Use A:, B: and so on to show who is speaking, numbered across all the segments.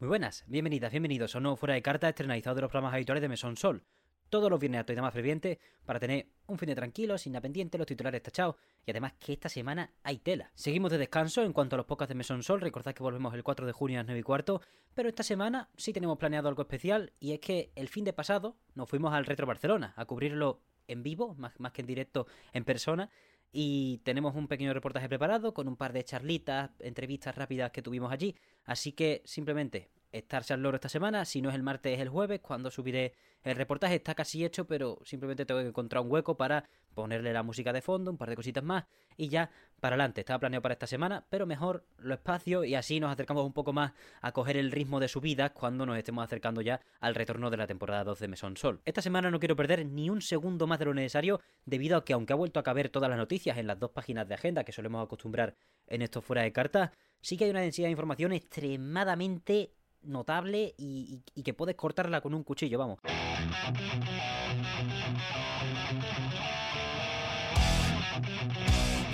A: Muy buenas, bienvenidas, bienvenidos a un nuevo Fuera de Carta estrenalizado de los programas habituales de Mesón Sol. Todos los viernes a más ferviente para tener un fin de tranquilo, sin pendiente, los titulares tachados y además que esta semana hay tela. Seguimos de descanso en cuanto a los podcasts de Mesón Sol, recordad que volvemos el 4 de junio a las 9 y cuarto, pero esta semana sí tenemos planeado algo especial y es que el fin de pasado nos fuimos al Retro Barcelona a cubrirlo en vivo, más, más que en directo en persona, y tenemos un pequeño reportaje preparado con un par de charlitas, entrevistas rápidas que tuvimos allí. Así que simplemente estarse al loro esta semana. Si no es el martes, es el jueves, cuando subiré el reportaje. Está casi hecho, pero simplemente tengo que encontrar un hueco para ponerle la música de fondo, un par de cositas más y ya para adelante. Estaba planeado para esta semana, pero mejor lo espacio y así nos acercamos un poco más a coger el ritmo de subida cuando nos estemos acercando ya al retorno de la temporada 2 de Mesón Sol. Esta semana no quiero perder ni un segundo más de lo necesario debido a que aunque ha vuelto a caber todas las noticias en las dos páginas de agenda que solemos acostumbrar en esto fuera de carta, sí que hay una densidad de información extremadamente notable y, y que puedes cortarla con un cuchillo, vamos.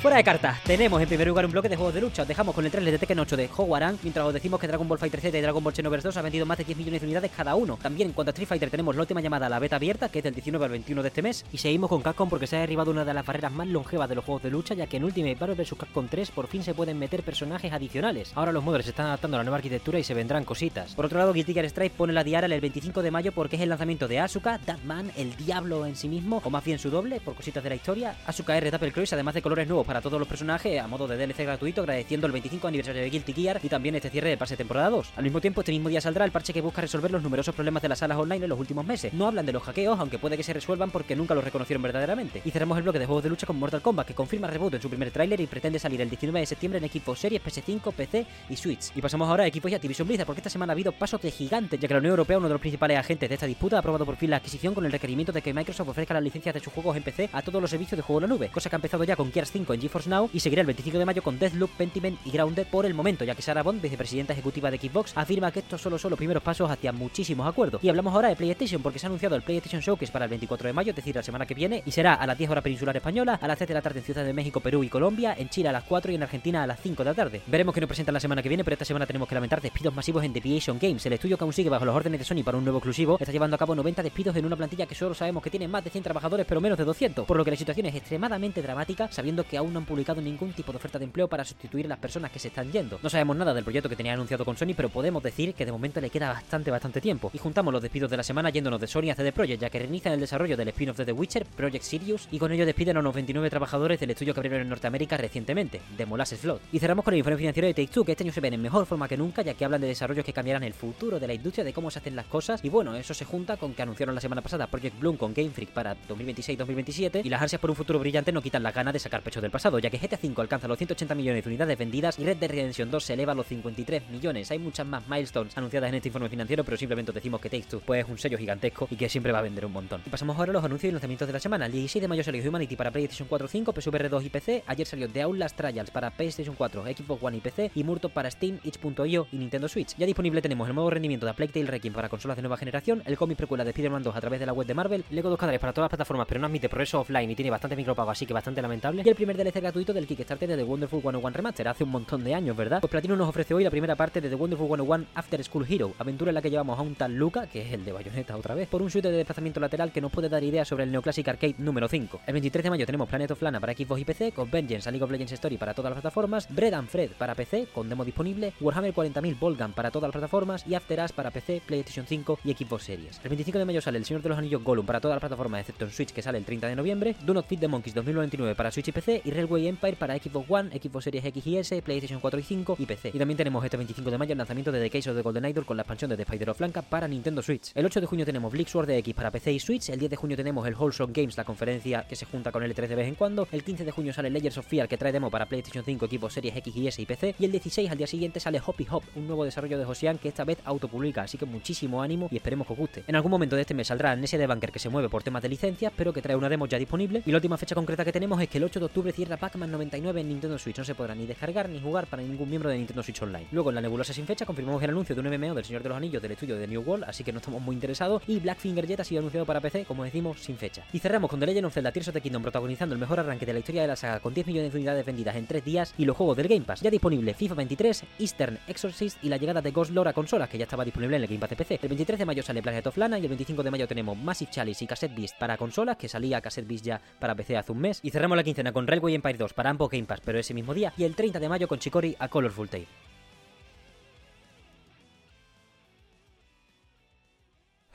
A: Fuera de cartas, tenemos en primer lugar un bloque de juegos de lucha. Os dejamos con el trailer de Tekken 8 de Hogwarts, mientras os decimos que Dragon Ball Fighter Z y Dragon Ball Xenoverse 2 han vendido más de 10 millones de unidades cada uno. También en cuanto a Street Fighter tenemos la última llamada a la beta abierta, que es del 19 al 21 de este mes. Y seguimos con Capcom porque se ha derribado una de las barreras más longevas de los juegos de lucha, ya que en Ultimate Battle vs Capcom 3 por fin se pueden meter personajes adicionales. Ahora los modelos se están adaptando a la nueva arquitectura y se vendrán cositas. Por otro lado, Guilty Gear Strike pone la diara el 25 de mayo porque es el lanzamiento de Asuka, Batman, el diablo en sí mismo, o más bien su doble, por cositas de la historia. Asuka R Tapel Cross, además de colores nuevos para todos los personajes a modo de DLC gratuito, agradeciendo el 25 aniversario de Guilty Gear y también este cierre de de temporada 2. Al mismo tiempo, este mismo día saldrá el parche que busca resolver los numerosos problemas de las salas online en los últimos meses. No hablan de los hackeos, aunque puede que se resuelvan porque nunca los reconocieron verdaderamente. Y cerramos el bloque de juegos de lucha con Mortal Kombat, que confirma reboot en su primer tráiler y pretende salir el 19 de septiembre en equipos Series, PS5, PC y Switch. Y pasamos ahora a equipos y Activision Blizzard, porque esta semana ha habido pasos de gigante, ya que la Unión Europea, uno de los principales agentes de esta disputa, ha aprobado por fin la adquisición con el requerimiento de que Microsoft ofrezca las licencias de sus juegos en PC a todos los servicios de juego en la nube, cosa que ha empezado ya con Gears 5 en GeForce Now y seguirá el 25 de mayo con Deathloop, Pentiment y Grounded por el momento, ya que Sarah Bond, vicepresidenta ejecutiva de Xbox, afirma que estos solo son los primeros pasos hacia muchísimos acuerdos. Y hablamos ahora de PlayStation, porque se ha anunciado el PlayStation Showcase para el 24 de mayo, es decir, la semana que viene, y será a las 10 horas peninsular española, a las 3 de la tarde en Ciudad de México, Perú y Colombia, en Chile a las 4 y en Argentina a las 5 de la tarde. Veremos que nos presentan la semana que viene, pero esta semana tenemos que lamentar despidos masivos en Deviation Games. El estudio que aún sigue bajo los órdenes de Sony para un nuevo exclusivo está llevando a cabo 90 despidos en una plantilla que solo sabemos que tiene más de 100 trabajadores, pero menos de 200, por lo que la situación es extremadamente dramática, sabiendo que aún no han publicado ningún tipo de oferta de empleo para sustituir a las personas que se están yendo. No sabemos nada del proyecto que tenía anunciado con Sony, pero podemos decir que de momento le queda bastante, bastante tiempo. Y juntamos los despidos de la semana yéndonos de Sony a CD Projekt, ya que reinician el desarrollo del spin-off de The Witcher, Project Sirius, y con ello despiden a unos 29 trabajadores del estudio que abrieron en Norteamérica recientemente, de Molasses Flood. Y cerramos con el informe financiero de Take-Two, que este año se ven en mejor forma que nunca, ya que hablan de desarrollos que cambiarán el futuro de la industria, de cómo se hacen las cosas, y bueno, eso se junta con que anunciaron la semana pasada Project Bloom con Game Freak para 2026-2027, y las ansias por un futuro brillante no quitan las ganas de sacar pecho del pasado, ya que GTA V alcanza los 180 millones de unidades vendidas y Red Dead Redemption 2 se eleva a los 53 millones. Hay muchas más milestones anunciadas en este informe financiero, pero simplemente decimos que Take Two pues, es un sello gigantesco y que siempre va a vender un montón. Y pasamos ahora a los anuncios y lanzamientos de la semana. El 16 de mayo salió Humanity para PlayStation 4, 5, PSVR 2 y PC. Ayer salió The Outlast Trials para PlayStation 4, Xbox One y PC. Y Murto para Steam, itch.io y Nintendo Switch. Ya disponible tenemos el nuevo rendimiento de Plague Tale Requiem para consolas de nueva generación, el cómic precuela de Spider-Man 2 a través de la web de Marvel, Lego 2 cadáveres para todas las plataformas, pero no admite progreso offline y tiene bastante micropago, así que bastante lamentable. Y el primer DLC gratuito del Kickstarter de The Wonderful 101 Remaster hace un montón de años, ¿verdad? Pues Platino nos ofrece hoy la primera parte de The Wonderful 101 After School Hero, aventura en la que llevamos a un tal Luca, que es el de Bayonetta otra vez, por un suite de desplazamiento lateral que nos puede dar ideas sobre el Neoclassic Arcade número 5. El 23 de mayo tenemos Planet of Lana para Xbox y PC, con Vengeance League of Legends Story para todas las plataformas, Bread and Fred para PC, con demo disponible, Warhammer 40.000 Volgan para todas las plataformas y After Us para PC, PlayStation 5 y Xbox Series. El 25 de mayo sale El Señor de los Anillos Gollum para todas las plataformas excepto en Switch que sale el 30 de noviembre, Do Feed the Monkeys 2099 para Switch y PC y Railway Empire para Xbox One, Xbox Series X y S, PlayStation 4 y 5 y PC. Y también tenemos este 25 de mayo el lanzamiento de The Case of the Golden Idol con la expansión de The Spider of Lanka para Nintendo Switch. El 8 de junio tenemos Bleak Sword X para PC y Switch, el 10 de junio tenemos el Wholesome Games, la conferencia que se junta con el E3 de vez en cuando, el 15 de junio sale Layers of Fear que trae demo para PlayStation 5, Equipo Series X y S y PC, y el 16 al día siguiente sale Hoppy Hop, un nuevo desarrollo de Josian que esta vez autopublica, así que muchísimo ánimo y esperemos que os guste. En algún momento de este mes saldrá Amnesia de Bunker que se mueve por temas de licencias, pero que trae una demo ya disponible, y la última fecha concreta que tenemos es que el 8 de octubre mierda Pac-Man 99 en Nintendo Switch. No se podrá ni descargar ni jugar para ningún miembro de Nintendo Switch Online. Luego, en la nebulosa sin fecha, confirmamos el anuncio de un MMO del Señor de los Anillos del estudio de New World, así que no estamos muy interesados. Y Blackfinger Jet ha sido anunciado para PC, como decimos, sin fecha. Y cerramos con The Legend of Zelda Tears of the Kingdom protagonizando el mejor arranque de la historia de la saga con 10 millones de unidades vendidas en 3 días y los juegos del Game Pass. Ya disponible FIFA 23, Eastern Exorcist y la llegada de Ghost Lore a consolas, que ya estaba disponible en el Game Pass de PC. El 23 de mayo sale Planet of Lana y el 25 de mayo tenemos Massive Chalice y Cassette Beast para consolas, que salía Cassette Beast ya para PC hace un mes. Y cerramos la quincena con Railway Empire 2 para ambos Game Pass, pero ese mismo día. Y el 30 de mayo con Chicory a Colorful Tale.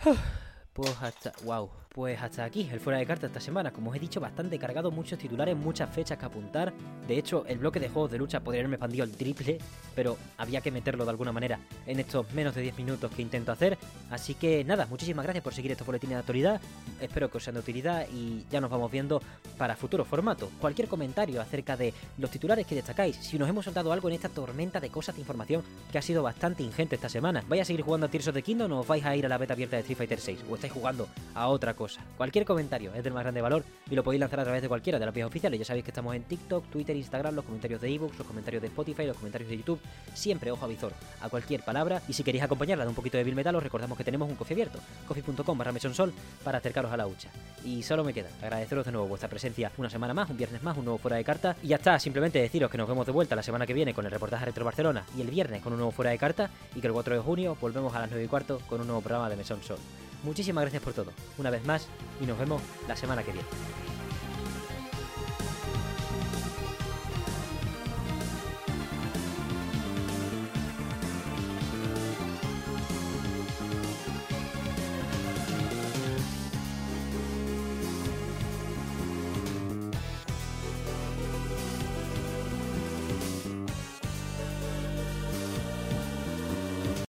A: Pues hasta, wow, pues hasta aquí el fuera de carta esta semana. Como os he dicho, bastante cargado, muchos titulares, muchas fechas que apuntar. De hecho, el bloque de juegos de lucha podría haberme expandido el triple, pero había que meterlo de alguna manera en estos menos de 10 minutos que intento hacer. Así que nada, muchísimas gracias por seguir estos boletines de actualidad. Espero que os sean de utilidad y ya nos vamos viendo para futuros formatos. Cualquier comentario acerca de los titulares que destacáis, si nos hemos soltado algo en esta tormenta de cosas de información que ha sido bastante ingente esta semana. ¿Vais a seguir jugando a Tears of the Kingdom o os vais a ir a la beta abierta de Street Fighter 6? ¿O estáis jugando a otra cosa? Cualquier comentario es del más grande valor y lo podéis lanzar a través de cualquiera de las vías oficiales. Ya sabéis que estamos en TikTok, Twitter, Instagram, los comentarios de ebooks, los comentarios de Spotify, los comentarios de YouTube. Siempre ojo a visor a cualquier palabra. Y si queréis acompañarla de un poquito de Bill Metal, os recordamos que tenemos un coffee abierto, coffee.com barra sol para acercaros a la hucha. Y solo me queda agradeceros de nuevo vuestra presencia una semana más, un viernes más, un nuevo fuera de carta. Y ya está, simplemente deciros que nos vemos de vuelta la semana que viene con el reportaje Retro Barcelona y el viernes con un nuevo fuera de carta y que el 4 de junio volvemos a las 9 y cuarto con un nuevo programa de Mesón Sol. Muchísimas gracias por todo, una vez más, y nos vemos la semana que viene.